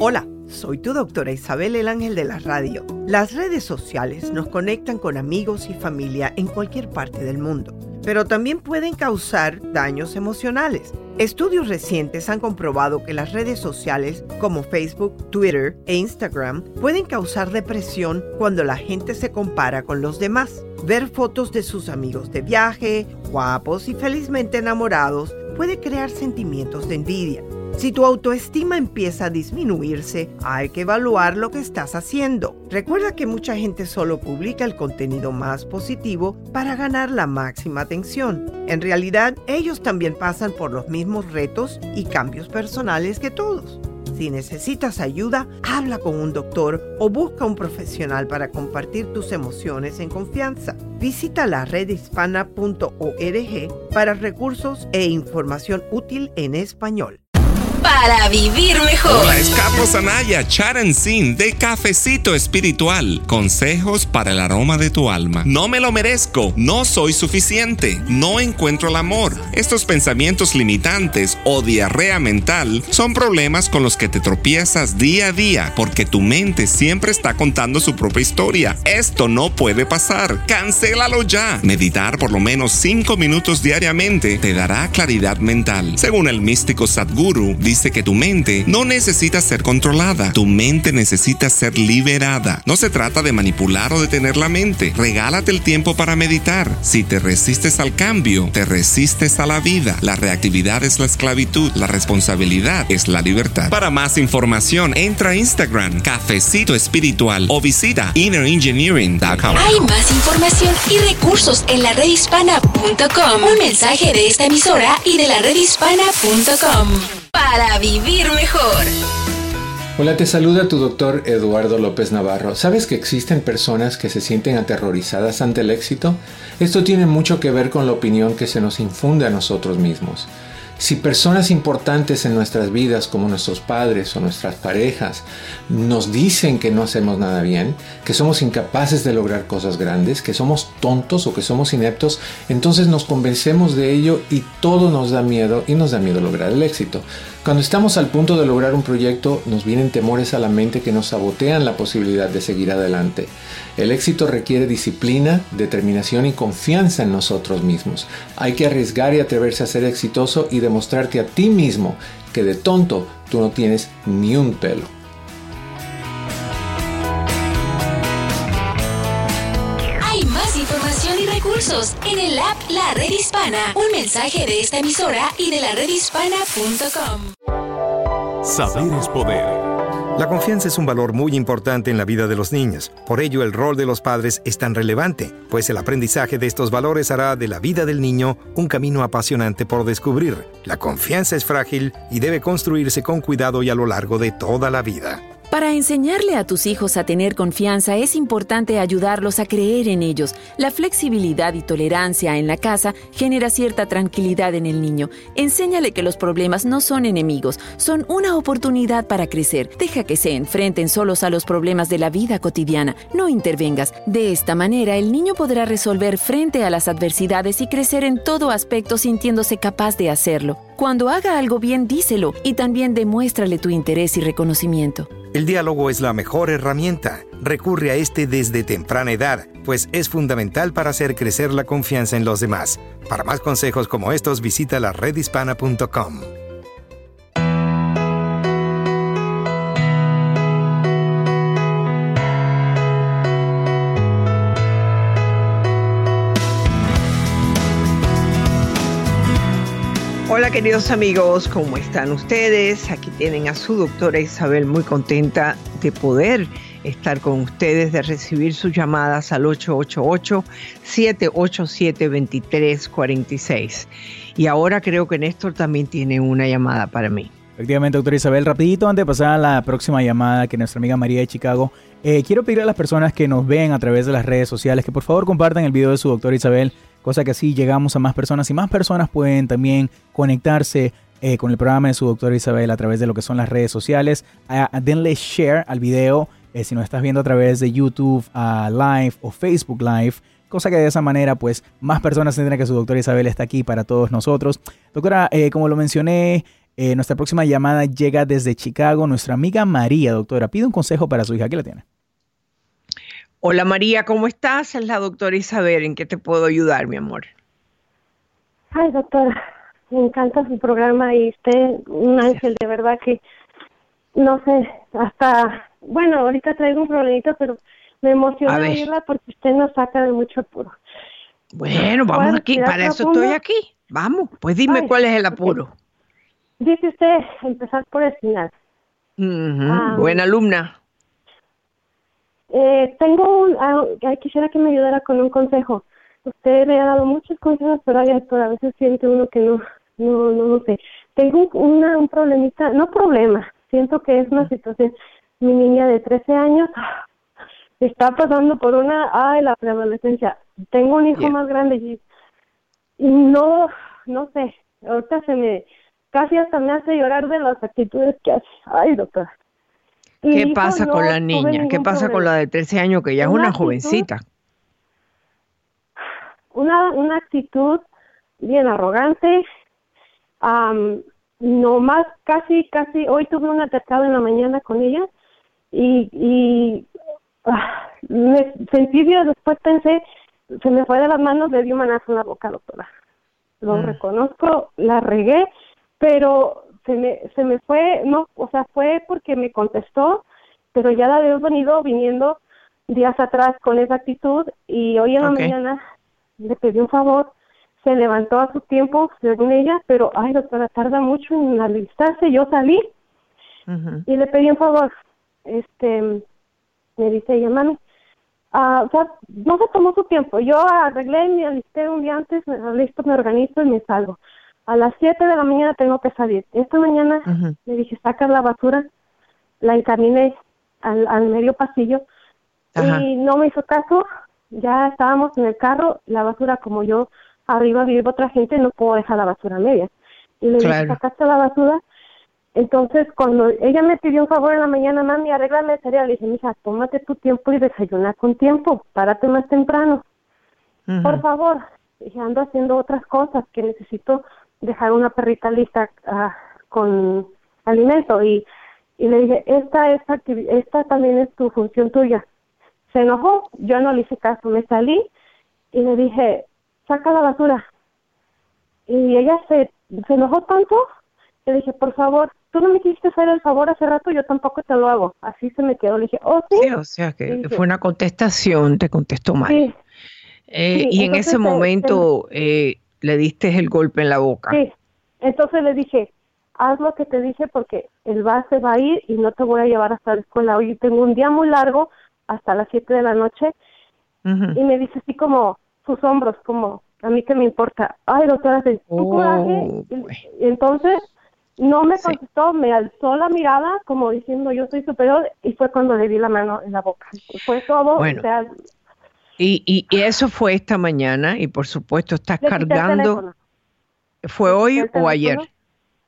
Speaker 2: Hola. Soy tu doctora Isabel el Ángel de la Radio. Las redes sociales nos conectan con amigos y familia en cualquier parte del mundo, pero también pueden causar daños emocionales. Estudios recientes han comprobado que las redes sociales como Facebook, Twitter e Instagram pueden causar depresión cuando la gente se compara con los demás. Ver fotos de sus amigos de viaje, guapos y felizmente enamorados puede crear sentimientos de envidia. Si tu autoestima empieza a disminuirse, hay que evaluar lo que estás haciendo. Recuerda que mucha gente solo publica el contenido más positivo para ganar la máxima atención. En realidad, ellos también pasan por los mismos retos y cambios personales que todos. Si necesitas ayuda, habla con un doctor o busca un profesional para compartir tus emociones en confianza. Visita la redhispana.org para recursos e información útil en español
Speaker 8: para vivir mejor.
Speaker 15: Hola, es Carlos Anaya, Charan Sin de Cafecito Espiritual. Consejos para el aroma de tu alma. No me lo merezco, no soy suficiente, no encuentro el amor. Estos pensamientos limitantes o diarrea mental son problemas con los que te tropiezas día a día porque tu mente siempre está contando su propia historia. Esto no puede pasar. Cancélalo ya. Meditar por lo menos 5 minutos diariamente te dará claridad mental. Según el místico Sadhguru, dice que tu mente no necesita ser controlada, tu mente necesita ser liberada. No se trata de manipular o detener la mente. Regálate el tiempo para meditar. Si te resistes al cambio, te resistes a la vida. La reactividad es la esclavitud, la responsabilidad es la libertad. Para más información, entra a Instagram, Cafecito Espiritual o visita innerengineering.com.
Speaker 8: Hay más información y recursos en la redhispana.com. Un mensaje de esta emisora y de la redhispana.com para vivir mejor.
Speaker 9: Hola, te saluda tu doctor Eduardo López Navarro. ¿Sabes que existen personas que se sienten aterrorizadas ante el éxito? Esto tiene mucho que ver con la opinión que se nos infunde a nosotros mismos. Si personas importantes en nuestras vidas, como nuestros padres o nuestras parejas, nos dicen que no hacemos nada bien, que somos incapaces de lograr cosas grandes, que somos tontos o que somos ineptos, entonces nos convencemos de ello y todo nos da miedo y nos da miedo lograr el éxito. Cuando estamos al punto de lograr un proyecto, nos vienen temores a la mente que nos sabotean la posibilidad de seguir adelante. El éxito requiere disciplina, determinación y confianza en nosotros mismos. Hay que arriesgar y atreverse a ser exitoso y demostrarte a ti mismo que de tonto tú no tienes ni un pelo.
Speaker 8: Recursos en el app La Red Hispana. Un mensaje de esta emisora y de la redhispana.com.
Speaker 3: Saber es poder.
Speaker 4: La confianza es un valor muy importante en la vida de los niños. Por ello, el rol de los padres es tan relevante, pues el aprendizaje de estos valores hará de la vida del niño un camino apasionante por descubrir. La confianza es frágil y debe construirse con cuidado y a lo largo de toda la vida.
Speaker 5: Para enseñarle a tus hijos a tener confianza es importante ayudarlos a creer en ellos. La flexibilidad y tolerancia en la casa genera cierta tranquilidad en el niño. Enséñale que los problemas no son enemigos, son una oportunidad para crecer. Deja que se enfrenten solos a los problemas de la vida cotidiana. No intervengas. De esta manera el niño podrá resolver frente a las adversidades y crecer en todo aspecto sintiéndose capaz de hacerlo. Cuando haga algo bien, díselo y también demuéstrale tu interés y reconocimiento.
Speaker 4: El diálogo es la mejor herramienta. Recurre a este desde temprana edad, pues es fundamental para hacer crecer la confianza en los demás. Para más consejos como estos, visita la redhispana.com.
Speaker 2: Hola queridos amigos, ¿cómo están ustedes? Aquí tienen a su doctora Isabel muy contenta de poder estar con ustedes, de recibir sus llamadas al 888-787-2346. Y ahora creo que Néstor también tiene una llamada para mí.
Speaker 1: Efectivamente, doctora Isabel, rapidito antes de pasar a la próxima llamada que nuestra amiga María de Chicago, eh, quiero pedirle a las personas que nos ven a través de las redes sociales que por favor compartan el video de su doctora Isabel, cosa que así llegamos a más personas y más personas pueden también conectarse eh, con el programa de su doctora Isabel a través de lo que son las redes sociales. denle share al video eh, si nos estás viendo a través de YouTube Live o Facebook Live. Cosa que de esa manera, pues, más personas tendrán que su doctora Isabel está aquí para todos nosotros. Doctora, como lo mencioné, eh, nuestra próxima llamada llega desde Chicago. Nuestra amiga María, doctora, pide un consejo para su hija. ¿Qué la tiene?
Speaker 2: Hola María, ¿cómo estás? Es la doctora Isabel. ¿En qué te puedo ayudar, mi amor?
Speaker 16: Ay, doctora, me encanta su programa y usted, un ángel, de verdad que, no sé, hasta, bueno, ahorita traigo un problemito, pero me emociona oírla porque usted nos saca de mucho apuro.
Speaker 2: Bueno, vamos aquí, para eso estoy aquí. Vamos, pues dime cuál es el apuro.
Speaker 16: Dice usted empezar por el final.
Speaker 2: Ah, buena alumna.
Speaker 16: Eh, tengo un, ah, quisiera que me ayudara con un consejo. Usted me ha dado muchos consejos, pero, a veces siente uno que no, no, no, no sé. Tengo una, un problemita, no problema, siento que es una situación. Mi niña de 13 años está pasando por una, ay, la preadolescencia. Tengo un hijo más grande y, y no, no sé, ahorita se me, casi hasta me hace llorar de las actitudes que hace. Ay, doctora.
Speaker 2: ¿Qué pasa con la niña? ¿Qué pasa con la de 13 años que ya es una, jovencita?
Speaker 16: Una, una actitud bien arrogante. no más, casi, casi, hoy tuve un atacado en la mañana con ella y, y ah, me sentí, después pensé, se me fue de las manos, le di un manazo en la boca, doctora. Lo mm. reconozco, la regué pero se me, se me fue, no, o sea, fue porque me contestó, pero ya la había venido viniendo días atrás con esa actitud y hoy en la mañana le pedí un favor, se levantó a su tiempo según ella, pero ay doctora, tarda mucho en alistarse, yo salí y le pedí un favor, este, me dice ella, mami, ah, o sea, no se tomó su tiempo, yo arreglé, me alisté un día antes, me listo, me organizo y me salgo a las 7 de la mañana tengo que salir. Esta mañana le dije, saca la basura, la encaminé al, al medio pasillo y no me hizo caso. Ya estábamos en el carro, la basura, como yo arriba vive otra gente, no puedo dejar la basura media. Y le dije, sacaste la basura. Entonces, cuando ella me pidió un favor en la mañana, mami, arréglame el cereal, le dije, mija, tómate tu tiempo y desayuna con tiempo, párate más temprano. Por favor, dije, ando haciendo otras cosas que necesito dejar una perrita lista ah, con alimento y, y le dije, esta, esta, esta también es tu función tuya. Se enojó, yo no le hice caso, me salí y le dije, saca la basura. Y ella se, se enojó tanto, le dije, por favor, tú no me quisiste hacer el favor hace rato, yo tampoco te lo hago. Así se me quedó, le dije, oh, sí.
Speaker 2: sí o sea que fue una contestación, te contestó mal. Sí. Eh, y en ese momento, eh, le diste el golpe en la boca.
Speaker 16: Sí, entonces le dije, haz lo que te dije porque el bus se va a ir y no te voy a llevar hasta la escuela. Hoy tengo un día muy largo, hasta las 7 de la noche. Y me dice así como sus hombros, como, a mí que me importa. Ay, doctora, tu oh, coraje. Y, entonces no me contestó, me alzó la mirada como diciendo yo soy superior y fue cuando le di la mano en la boca. Fue todo, o sea,
Speaker 2: y, y, eso fue esta mañana y por supuesto estás cargando. ¿Fue hoy o ayer?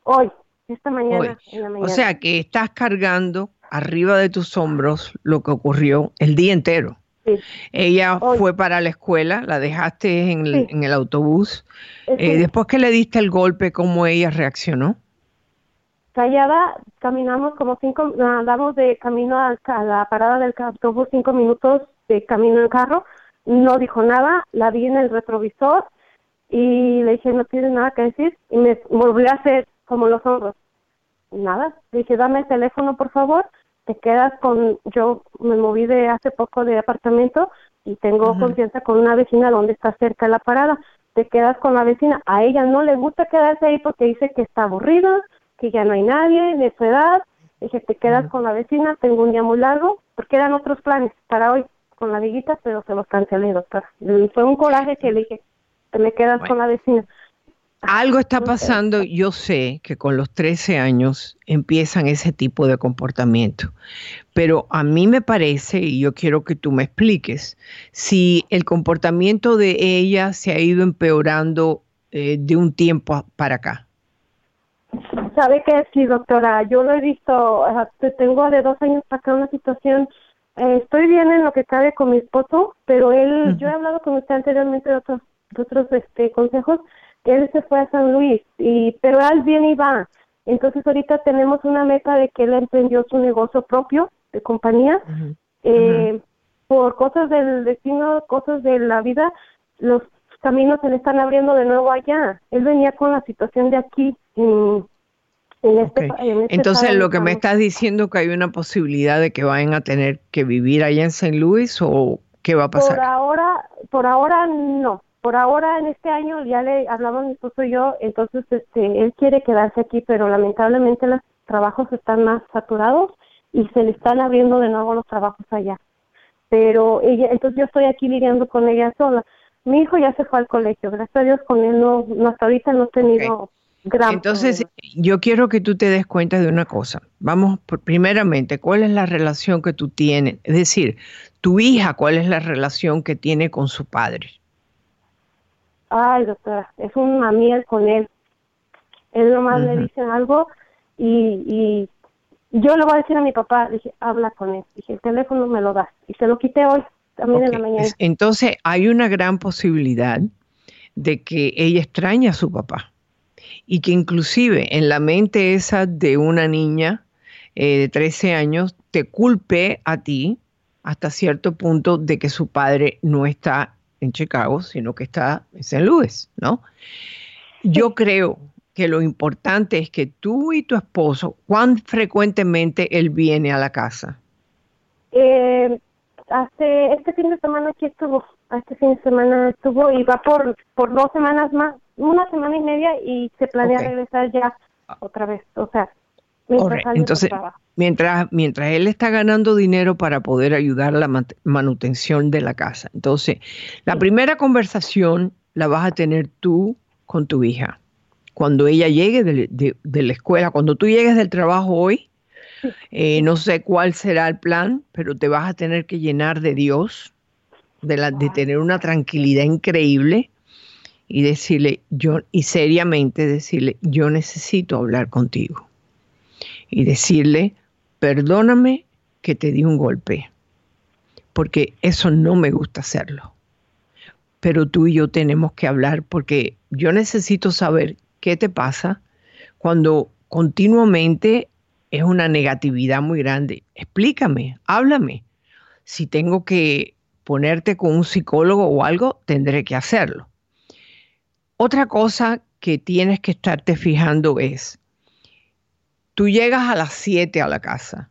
Speaker 16: Hoy, esta mañana,
Speaker 2: O sea que estás cargando arriba de tus hombros lo que ocurrió el día entero. Ella fue para la escuela, la dejaste en el, autobús. Eh, después que le diste el golpe, ¿cómo ella reaccionó?
Speaker 16: Callada, caminamos como cinco, andamos de camino a la parada del autobús cinco minutos de camino en carro no dijo nada, la vi en el retrovisor y le dije, no tiene nada que decir, y me volvió a hacer como los hombros. Nada, le dije, dame el teléfono, por favor, te quedas con, yo me moví de hace poco de apartamento y tengo confianza con una vecina donde está cerca la parada. te quedas con la vecina. A ella no le gusta quedarse ahí porque dice que está aburrida, que ya no hay nadie de su edad. Dije, te quedas con la vecina, tengo un día muy largo, porque eran otros planes para hoy con la amiguita, pero se los cancelé, doctora. Y fue un coraje que le dije, te me quedas con la vecina.
Speaker 2: Algo está pasando, yo sé que con los 13 años empiezan ese tipo de comportamiento, pero a mí me parece, y yo quiero que tú me expliques, si el comportamiento de ella se ha ido empeorando eh, de un tiempo para acá.
Speaker 16: ¿Sabe qué? Sí, doctora, yo lo he visto, tengo de dos años acá una situación, eh, estoy bien en lo que cabe con mi esposo, pero él, yo he hablado con usted anteriormente de otros, de otros este, consejos, él se fue a San Luis, y pero él viene y va. Entonces ahorita tenemos una meta de que él emprendió su negocio propio de compañía. eh, Por cosas del destino, cosas de la vida, los caminos se le están abriendo de nuevo allá. Él venía con la situación de aquí. En, en este, en este
Speaker 2: Entonces lo que me estás diciendo que hay una posibilidad de que vayan a tener que vivir allá en San Luis o qué va a pasar.
Speaker 16: Por ahora, por ahora no. Por ahora en este año ya le hablamos mi esposo y yo, entonces este él quiere quedarse aquí, pero lamentablemente los trabajos están más saturados y se le están abriendo de nuevo los trabajos allá. Pero ella, entonces yo estoy aquí lidiando con ella sola. Mi hijo ya se fue al colegio, gracias a Dios con él no, no hasta ahorita no he tenido gran
Speaker 2: Entonces,
Speaker 16: problema.
Speaker 2: yo quiero que tú te des cuenta de una cosa. Vamos, por- primeramente, ¿cuál es la relación que tú tienes? Es decir, tu hija, ¿cuál es la relación que tiene con su padre?
Speaker 16: Ay, doctora, es una miel con él. Él nomás le
Speaker 2: Ujú.
Speaker 16: dice algo y, y yo le voy a decir a mi papá, dije, habla con él. Dije, el teléfono me lo das. Y se lo quité hoy, también en la mañana.
Speaker 2: Es- Entonces, hay una gran posibilidad de que ella extraña a su papá y que inclusive en la mente esa de una niña eh, de 13 años te culpe a ti hasta cierto punto de que su padre no está en Chicago, sino que está en St. Louis, ¿no? Yo creo que lo importante es que tú y tu esposo, ¿cuán frecuentemente él viene a la casa?
Speaker 16: Eh, hace este fin de semana aquí estuvo, este fin de semana estuvo y va por, por dos semanas más, una semana y media y se planea regresar ya otra vez. O sea, mientras del
Speaker 2: Entonces, mientras, mientras él está ganando dinero para poder ayudar a la man- manutención de la casa. Entonces, la primera conversación la vas a tener tú con tu hija. Cuando ella llegue de, de- de la escuela, cuando tú llegues del trabajo hoy, eh, no sé cuál será el plan, pero te vas a tener que llenar de Dios, de, la, de tener una tranquilidad increíble y decirle, yo, y seriamente decirle, yo necesito hablar contigo y decirle, perdóname que te di un golpe, porque eso no me gusta hacerlo. Pero tú y yo tenemos que hablar porque yo necesito saber qué te pasa cuando continuamente es una negatividad muy grande. Explícame, háblame. Si tengo que ponerte con un psicólogo o algo, tendré que hacerlo. Otra cosa que tienes que estarte fijando es, tú llegas a las 7 a la casa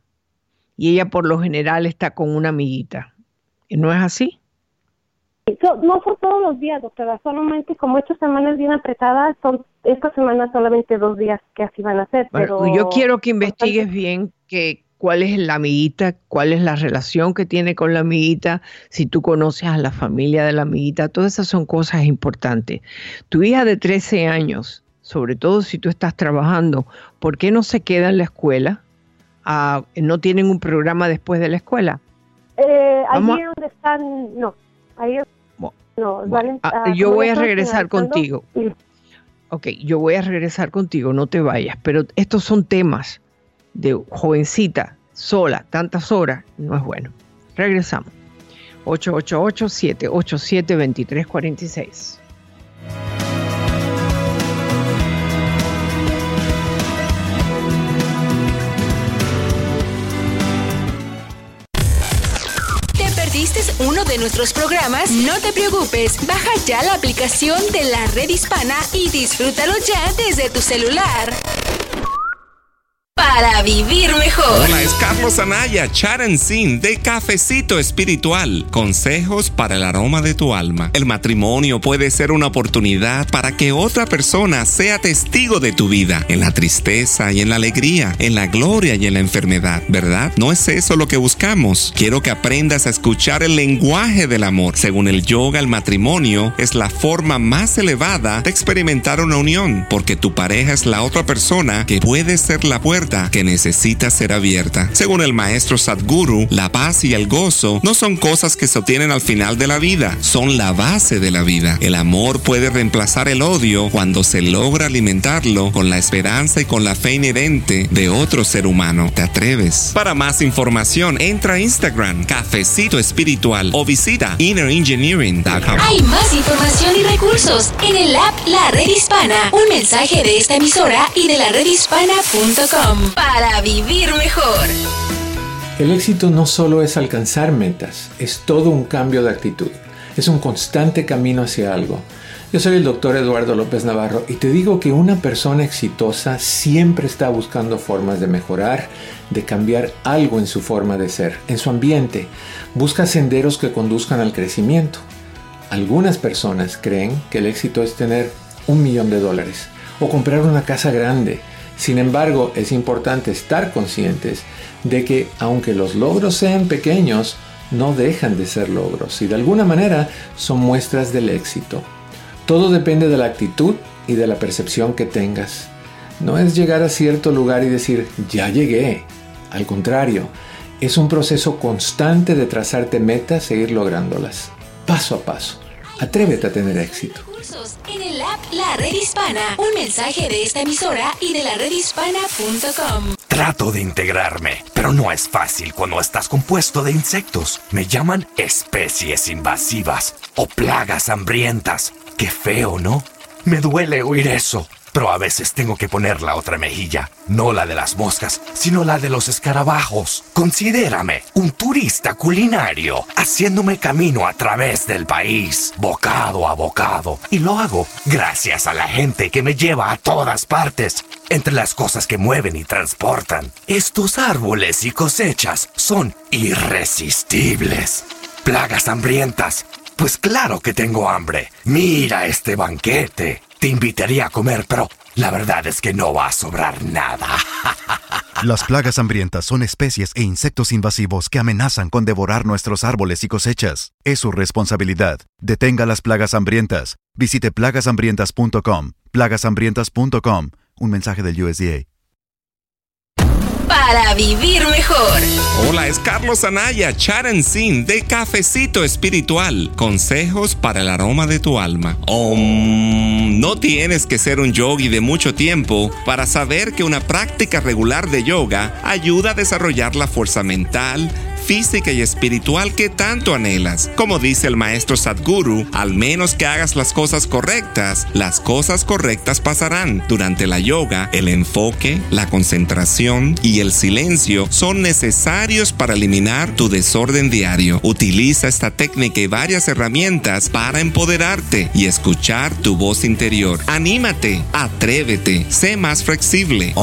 Speaker 2: y ella por lo general está con una amiguita. ¿No es así?
Speaker 16: No son todos los días, doctora, solamente como esta semana es bien apretada, son esta semana solamente dos días que así van a ser.
Speaker 2: Bueno,
Speaker 16: pero
Speaker 2: yo quiero que investigues bien que, cuál es la amiguita, cuál es la relación que tiene con la amiguita, si tú conoces a la familia de la amiguita, todas esas son cosas importantes. Tu hija de 13 años, sobre todo si tú estás trabajando, ¿por qué no se queda en la escuela? Ah, ¿No tienen un programa después de la escuela?
Speaker 16: Eh,
Speaker 2: Vamos
Speaker 16: allí
Speaker 2: a-
Speaker 16: donde están, no, ahí no, van,
Speaker 2: Ah,
Speaker 16: ah,
Speaker 2: yo voy a regresar contigo.
Speaker 16: y-
Speaker 2: Ok, yo voy a regresar contigo, no te vayas, pero estos son temas de jovencita, sola, tantas horas, no es bueno. Regresamos. 888-787-2346.
Speaker 8: ¿Te perdiste uno de nuestros programas? No te preocupes, baja ya la aplicación de la red hispana y disfrútalo ya desde tu celular. Para vivir mejor.
Speaker 15: Hola, es Carlos Anaya, Sin de Cafecito Espiritual. Consejos para el aroma de tu alma. El matrimonio puede ser una oportunidad para que otra persona sea testigo de tu vida, en la tristeza y en la alegría, en la gloria y en la enfermedad, ¿verdad? No es eso lo que buscamos. Quiero que aprendas a escuchar el lenguaje del amor. Según el yoga, el matrimonio es la forma más elevada de experimentar una unión, porque tu pareja es la otra persona que puede ser la puerta que necesita ser abierta. Según el maestro Sadhguru, la paz y el gozo no son cosas que se obtienen al final de la vida, son la base de la vida. El amor puede reemplazar el odio cuando se logra alimentarlo con la esperanza y con la fe inherente de otro ser humano. ¿Te atreves? Para más información, entra a Instagram, Cafecito Espiritual o visita innerengineering.com.
Speaker 8: Hay más información y recursos en el app La Red Hispana. Un mensaje de esta emisora y de la redhispana.com para vivir mejor.
Speaker 9: El éxito no solo es alcanzar metas, es todo un cambio de actitud. Es un constante camino hacia algo. Yo soy el doctor Eduardo López Navarro y te digo que una persona exitosa siempre está buscando formas de mejorar, de cambiar algo en su forma de ser, en su ambiente. Busca senderos que conduzcan al crecimiento. Algunas personas creen que el éxito es tener un millón de dólares o comprar una casa grande. Sin embargo, es importante estar conscientes de que aunque los logros sean pequeños, no dejan de ser logros y de alguna manera son muestras del éxito. Todo depende de la actitud y de la percepción que tengas. No es llegar a cierto lugar y decir, ya llegué. Al contrario, es un proceso constante de trazarte metas e ir lográndolas, paso a paso. Atrévete a tener éxito.
Speaker 8: En el app La Red Hispana. Un mensaje de esta emisora y de la redhispana.com.
Speaker 6: Trato de integrarme, pero no es fácil cuando estás compuesto de insectos. Me llaman especies invasivas o plagas hambrientas. Qué feo, ¿no? Me duele oír eso. Pero a veces tengo que poner la otra mejilla, no la de las moscas, sino la de los escarabajos. Considérame un turista culinario, haciéndome camino a través del país, bocado a bocado. Y lo hago gracias a la gente que me lleva a todas partes, entre las cosas que mueven y transportan. Estos árboles y cosechas son irresistibles. Plagas hambrientas. Pues claro que tengo hambre. Mira este banquete. Te invitaría a comer, pero la verdad es que no va a sobrar nada.
Speaker 7: Las plagas hambrientas son especies e insectos invasivos que amenazan con devorar nuestros árboles y cosechas. Es su responsabilidad. Detenga las plagas hambrientas. Visite plagashambrientas.com. plagashambrientas.com. Un mensaje del USDA.
Speaker 8: Para vivir mejor.
Speaker 15: Hola, es Carlos Anaya, Charan Sin de Cafecito Espiritual. Consejos para el aroma de tu alma. Om, no tienes que ser un yogi de mucho tiempo para saber que una práctica regular de yoga ayuda a desarrollar la fuerza mental, física y espiritual que tanto anhelas. Como dice el maestro Sadhguru, al menos que hagas las cosas correctas, las cosas correctas pasarán. Durante la yoga, el enfoque, la concentración y el silencio son necesarios para eliminar tu desorden diario. Utiliza esta técnica y varias herramientas para empoderarte y escuchar tu voz interior. Anímate, atrévete, sé más flexible.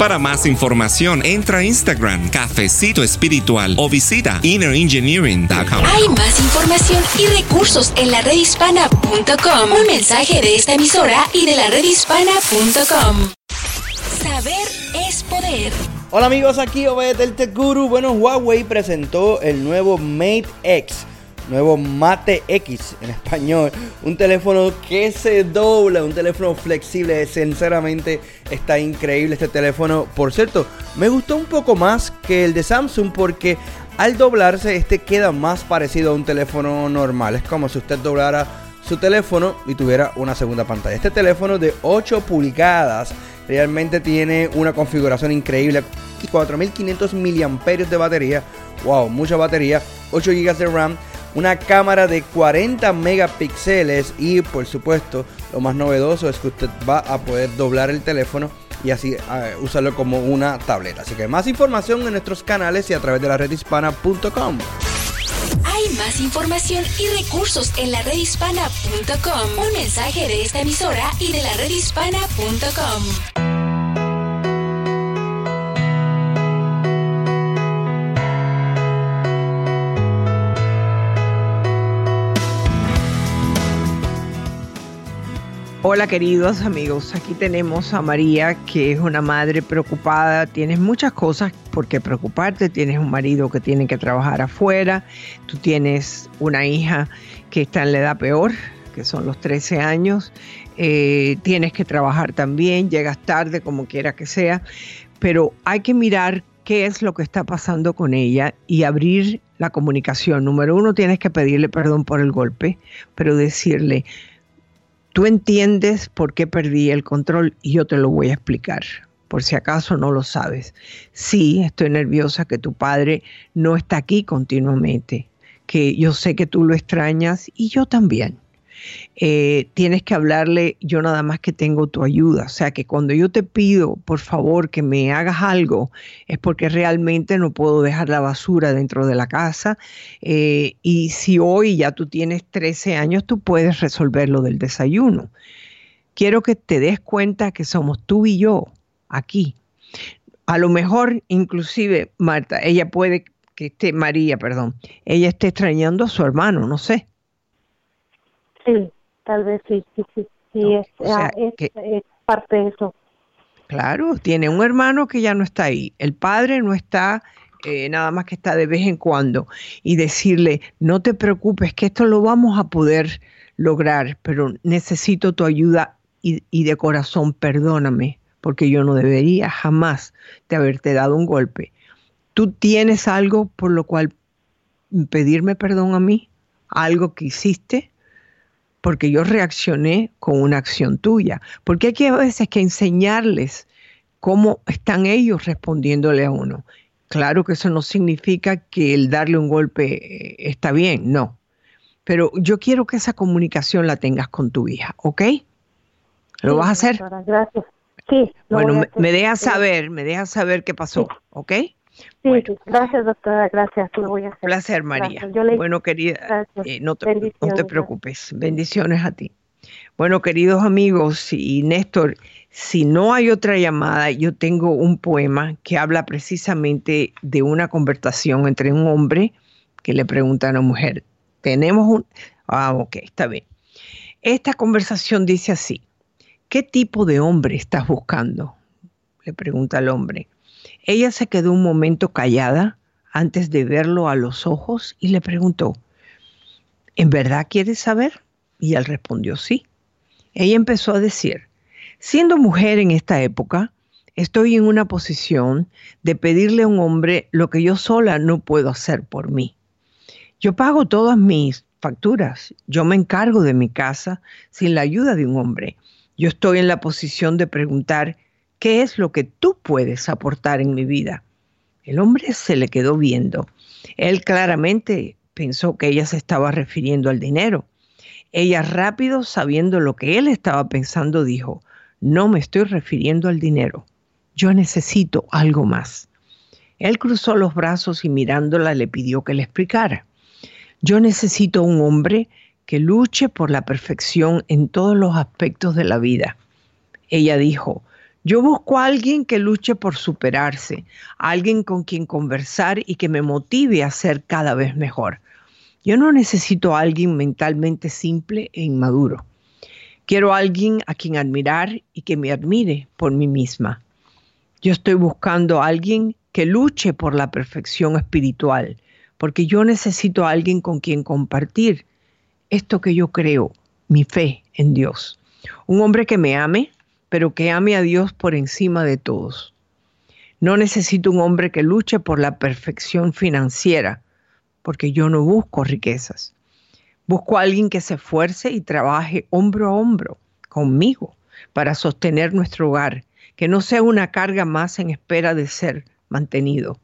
Speaker 15: Para más información, entra a Instagram, Cafecito Espiritual o visita innerengineering.com.
Speaker 8: Hay más información y recursos en la redhispana.com. Un mensaje de esta emisora y de la redhispana.com. Saber es poder.
Speaker 17: Hola amigos, aquí Obed Guru. Bueno, Huawei presentó el nuevo Mate X, nuevo Mate X en español. Un teléfono que se dobla, un teléfono flexible. Sinceramente está increíble este teléfono. Por cierto, me gustó un poco más que el de Samsung porque al doblarse este queda más parecido a un teléfono normal. Es como si usted doblara su teléfono y tuviera una segunda pantalla. Este teléfono de 8 pulgadas realmente tiene una configuración increíble. 4500 miliamperios de batería. Wow, mucha batería. 8 GB de RAM. Una cámara de 40 megapíxeles. Y por supuesto, lo más novedoso es que usted va a poder doblar el teléfono y así uh, usarlo como una tableta. Así que más información en nuestros canales y a través de la redhispana.com.
Speaker 8: Hay más información y recursos en la redhispana.com. Un mensaje de esta emisora y de la redhispana.com.
Speaker 2: Hola queridos amigos, aquí tenemos a María que es una madre preocupada, tienes muchas cosas por qué preocuparte, tienes un marido que tiene que trabajar afuera, tú tienes una hija que está en la edad peor, que son los 13 años, eh, tienes que trabajar también, llegas tarde como quiera que sea, pero hay que mirar qué es lo que está pasando con ella y abrir la comunicación. Número uno, tienes que pedirle perdón por el golpe, pero decirle, tú entiendes por qué perdí el control y yo te lo voy a explicar, por si acaso no lo sabes. Sí, estoy nerviosa que tu padre no está aquí continuamente, que yo sé que tú lo extrañas y yo también. Eh, tienes que hablarle, yo nada más que tengo tu ayuda. O sea que cuando yo te pido, por favor, que me hagas algo, es porque realmente no puedo dejar la basura dentro de la casa. Eh, y si hoy ya tú tienes 13 años, tú puedes resolver lo del desayuno. Quiero que te des cuenta que somos tú y yo aquí. A lo mejor, inclusive, Marta, ella puede que esté, María, perdón, ella esté extrañando a su hermano, no sé
Speaker 16: Sí, tal vez sí, sí, sí, sí es, ah, es, parte de eso.
Speaker 2: Claro, tiene un hermano que ya no está ahí, el padre no está, eh, nada más que está de vez en cuando, y decirle, no te preocupes, que esto lo vamos a poder lograr, pero necesito tu ayuda y, y de corazón, perdóname, porque yo no debería jamás de haberte dado un golpe. ¿Tú tienes algo por lo cual pedirme perdón a mí? ¿Algo que hiciste? Porque yo reaccioné con una acción tuya. Porque hay que a veces que enseñarles cómo están ellos respondiéndole a uno. Claro que eso no significa que el darle un golpe eh, está bien, no. Pero yo quiero que esa comunicación la tengas con tu hija, ¿ok? ¿Lo vas a hacer?
Speaker 16: Gracias. Sí.
Speaker 2: Bueno, me, dejas saber, me dejas saber qué pasó, ¿ok?
Speaker 16: Sí, gracias doctora, gracias. Lo voy a hacer.
Speaker 2: Placer, María. bueno, querida, eh, no, te, no, te, preocupes. Bendiciones a ti. Bueno, queridos amigos y Néstor, si no hay otra llamada, yo tengo un poema que habla precisamente de una conversación entre un hombre que le pregunta a una mujer. Tenemos un... Ah, ok, está bien. Esta conversación dice así. ¿Qué tipo de hombre estás buscando? Le pregunta el hombre. Ella se quedó un momento callada antes de verlo a los ojos y le preguntó, ¿en verdad quieres saber? Y él respondió sí. Ella empezó a decir, siendo mujer en esta época, estoy en una posición de pedirle a un hombre lo que yo sola no puedo hacer por mí. Yo pago todas mis facturas, yo me encargo de mi casa sin la ayuda de un hombre. Yo estoy en la posición de preguntar, ¿Qué es lo que tú puedes aportar en mi vida? El hombre se le quedó viendo. Él claramente pensó que ella se estaba refiriendo al dinero. Ella rápido, sabiendo lo que él estaba pensando, dijo, no me estoy refiriendo al dinero. Yo necesito algo más. Él cruzó los brazos y mirándola le pidió que le explicara. Yo necesito un hombre que luche por la perfección en todos los aspectos de la vida. Ella dijo, yo busco a alguien que luche por superarse, alguien con quien conversar y que me motive a ser cada vez mejor. Yo no necesito a alguien mentalmente simple e inmaduro. Quiero a alguien a quien admirar y que me admire por mí misma. Yo estoy buscando a alguien que luche por la perfección espiritual, porque yo necesito a alguien con quien compartir esto que yo creo, mi fe en Dios. Un hombre que me ame, pero que ame a Dios por encima de todos. No necesito un hombre que luche por la perfección financiera, porque yo no busco riquezas. Busco a alguien que se esfuerce y trabaje hombro a hombro conmigo para sostener nuestro hogar, que no sea una carga más en espera de ser mantenido.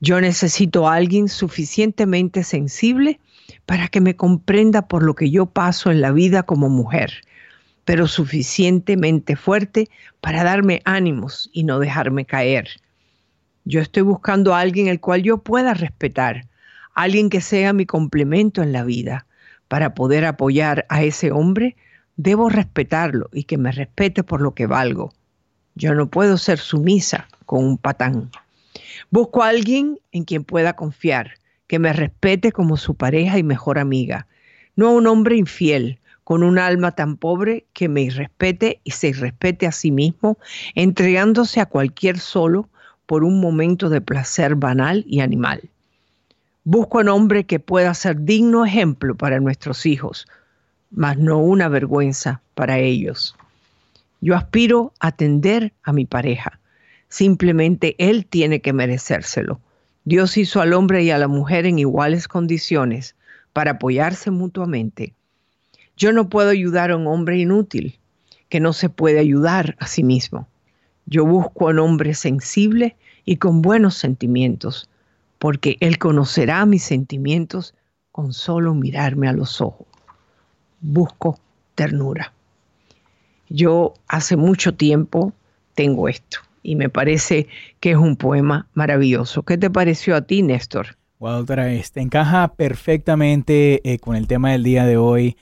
Speaker 2: Yo necesito a alguien suficientemente sensible para que me comprenda por lo que yo paso en la vida como mujer pero suficientemente fuerte para darme ánimos y no dejarme caer. Yo estoy buscando a alguien el cual yo pueda respetar, alguien que sea mi complemento en la vida. Para poder apoyar a ese hombre, debo respetarlo y que me respete por lo que valgo. Yo no puedo ser sumisa con un patán. Busco a alguien en quien pueda confiar, que me respete como su pareja y mejor amiga, no a un hombre infiel, con un alma tan pobre que me irrespete y se irrespete a sí mismo, entregándose a cualquier solo por un momento de placer banal y animal. Busco un hombre que pueda ser digno ejemplo para nuestros hijos, mas no una vergüenza para ellos. Yo aspiro a atender a mi pareja. Simplemente él tiene que merecérselo. Dios hizo al hombre y a la mujer en iguales condiciones para apoyarse mutuamente. Yo no puedo ayudar a un hombre inútil que no se puede ayudar a sí mismo. Yo busco a un hombre sensible y con buenos sentimientos, porque él conocerá mis sentimientos con solo mirarme a los ojos. Busco ternura. Yo hace mucho tiempo tengo esto y me parece que es un poema maravilloso. ¿Qué te pareció a ti, Néstor?
Speaker 1: Wow, doctora, este encaja perfectamente eh, con el tema del día de hoy.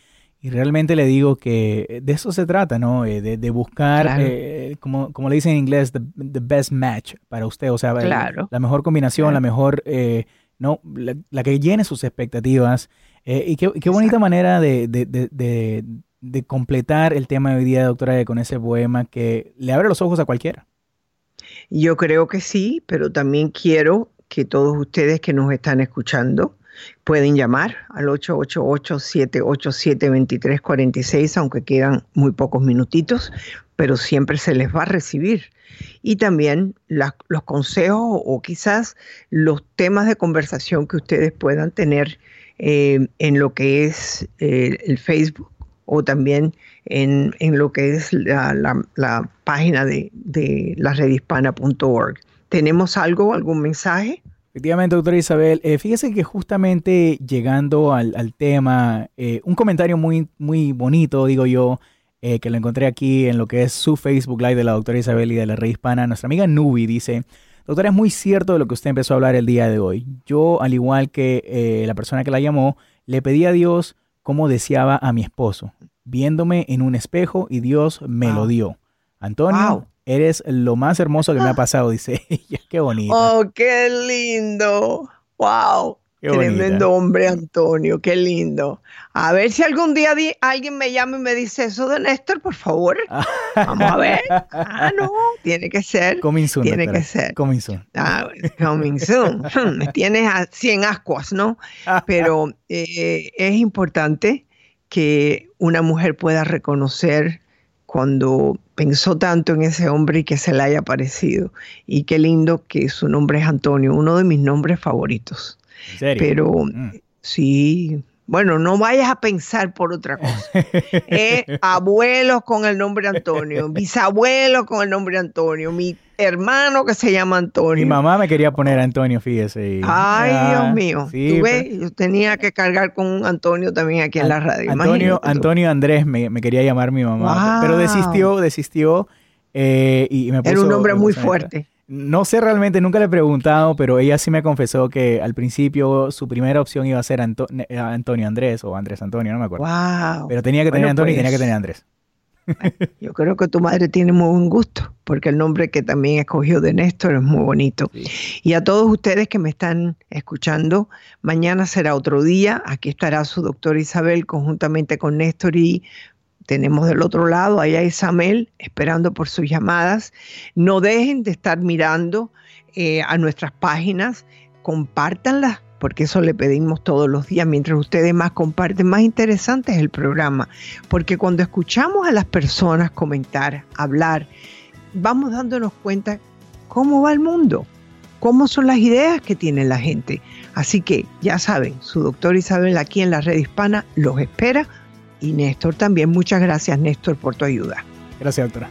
Speaker 1: Y realmente le digo que de eso se trata, ¿no? Eh, de, buscar, eh, como, como, le dicen en inglés, the, best match para usted. O sea, la mejor combinación, la mejor, no, la, que llene sus expectativas. y qué, qué bonita manera de, de completar el tema de hoy día, doctora, con ese poema que le abre los ojos a cualquiera.
Speaker 2: Yo creo que sí, pero también quiero que todos ustedes que nos están escuchando pueden llamar al 888-787-2346, aunque quedan muy pocos minutitos, pero siempre se les va a recibir. Y también los consejos o quizás los temas de conversación que ustedes puedan tener eh, en lo que es eh, el Facebook o también en, lo que es la, página de, de la redhispana.org. ¿Tenemos algo, algún mensaje?
Speaker 1: Efectivamente, doctora Isabel, eh, fíjese que justamente llegando al, tema, eh, un comentario muy, muy bonito, digo yo, eh, que lo encontré aquí en lo que es su Facebook Live de la doctora Isabel y de la Red Hispana, nuestra amiga Nubi dice, doctora, es muy cierto de lo que usted empezó a hablar el día de hoy. Yo, al igual que la persona que la llamó, le pedí a Dios cómo deseaba a mi esposo, viéndome en un espejo y Dios me lo dio. Antonio, eres lo más hermoso que me ha pasado, dice ella. Qué bonito.
Speaker 2: Oh, qué lindo. Wow. Tremendo hombre, Antonio, qué lindo. A ver si algún día alguien me llama y me dice eso de Néstor, por favor. Vamos a ver. Ah, no, tiene que ser.
Speaker 1: Coming soon,
Speaker 2: tiene que ser.
Speaker 1: Coming soon.
Speaker 2: Ah, coming soon. me tienes a 100 ascuas, ¿no? Pero eh, es importante que una mujer pueda reconocer cuando pensó tanto en ese hombre y que se le haya parecido. Y qué lindo que su nombre es Antonio, uno de mis nombres favoritos. Pero mm. sí, bueno, no vayas a pensar por otra cosa. Eh, abuelos con el nombre Antonio, bisabuelos con el nombre Antonio, mi hermano que se llama Antonio.
Speaker 1: Mi mamá me quería poner Antonio, fíjese.
Speaker 2: Ay, Dios mío. ¿Tú ves? Yo tenía que cargar con un Antonio también aquí en la radio.
Speaker 1: Antonio, Antonio Andrés me, quería llamar mi mamá, pero desistió, desistió eh, y me puso...
Speaker 2: Era un nombre muy fuerte.
Speaker 1: No sé realmente, nunca le he preguntado, pero ella sí me confesó que al principio su primera opción iba a ser eh, Antonio Andrés o Andrés Antonio, no me acuerdo.
Speaker 2: Wow.
Speaker 1: Pero tenía que tener Antonio y tenía que pues, tener Andrés.
Speaker 2: Yo creo que tu madre tiene muy buen gusto, porque el nombre que también escogió de Néstor es muy bonito. Y a todos ustedes que me están escuchando, mañana será otro día. Aquí estará su doctor Isabel conjuntamente con Néstor y tenemos del otro lado allá a Isabel esperando por sus llamadas. No dejen de estar mirando eh, a nuestras páginas, compártanlas porque eso le pedimos todos los días. Mientras ustedes más comparten, más interesante es el programa. Porque cuando escuchamos a las personas comentar, hablar, vamos dándonos cuenta cómo va el mundo, cómo son las ideas que tiene la gente. Así que ya saben, su doctor Isabel aquí en la red hispana los espera y Néstor también. Muchas gracias, Néstor, por tu ayuda.
Speaker 1: Gracias, doctora.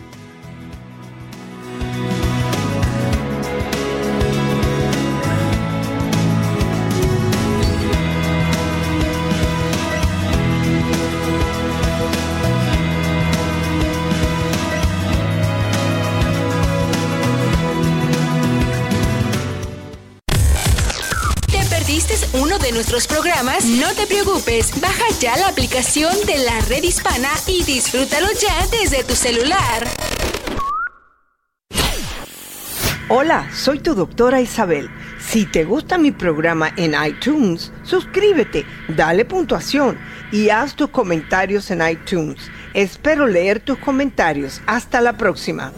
Speaker 8: Nuestros programas, no te preocupes, baja ya la aplicación de la red hispana y disfrútalo ya desde tu celular.
Speaker 2: Hola, soy tu doctora Isabel. Si te gusta mi programa en iTunes, suscríbete, dale puntuación y haz tus comentarios en iTunes. Espero leer tus comentarios. Hasta la próxima.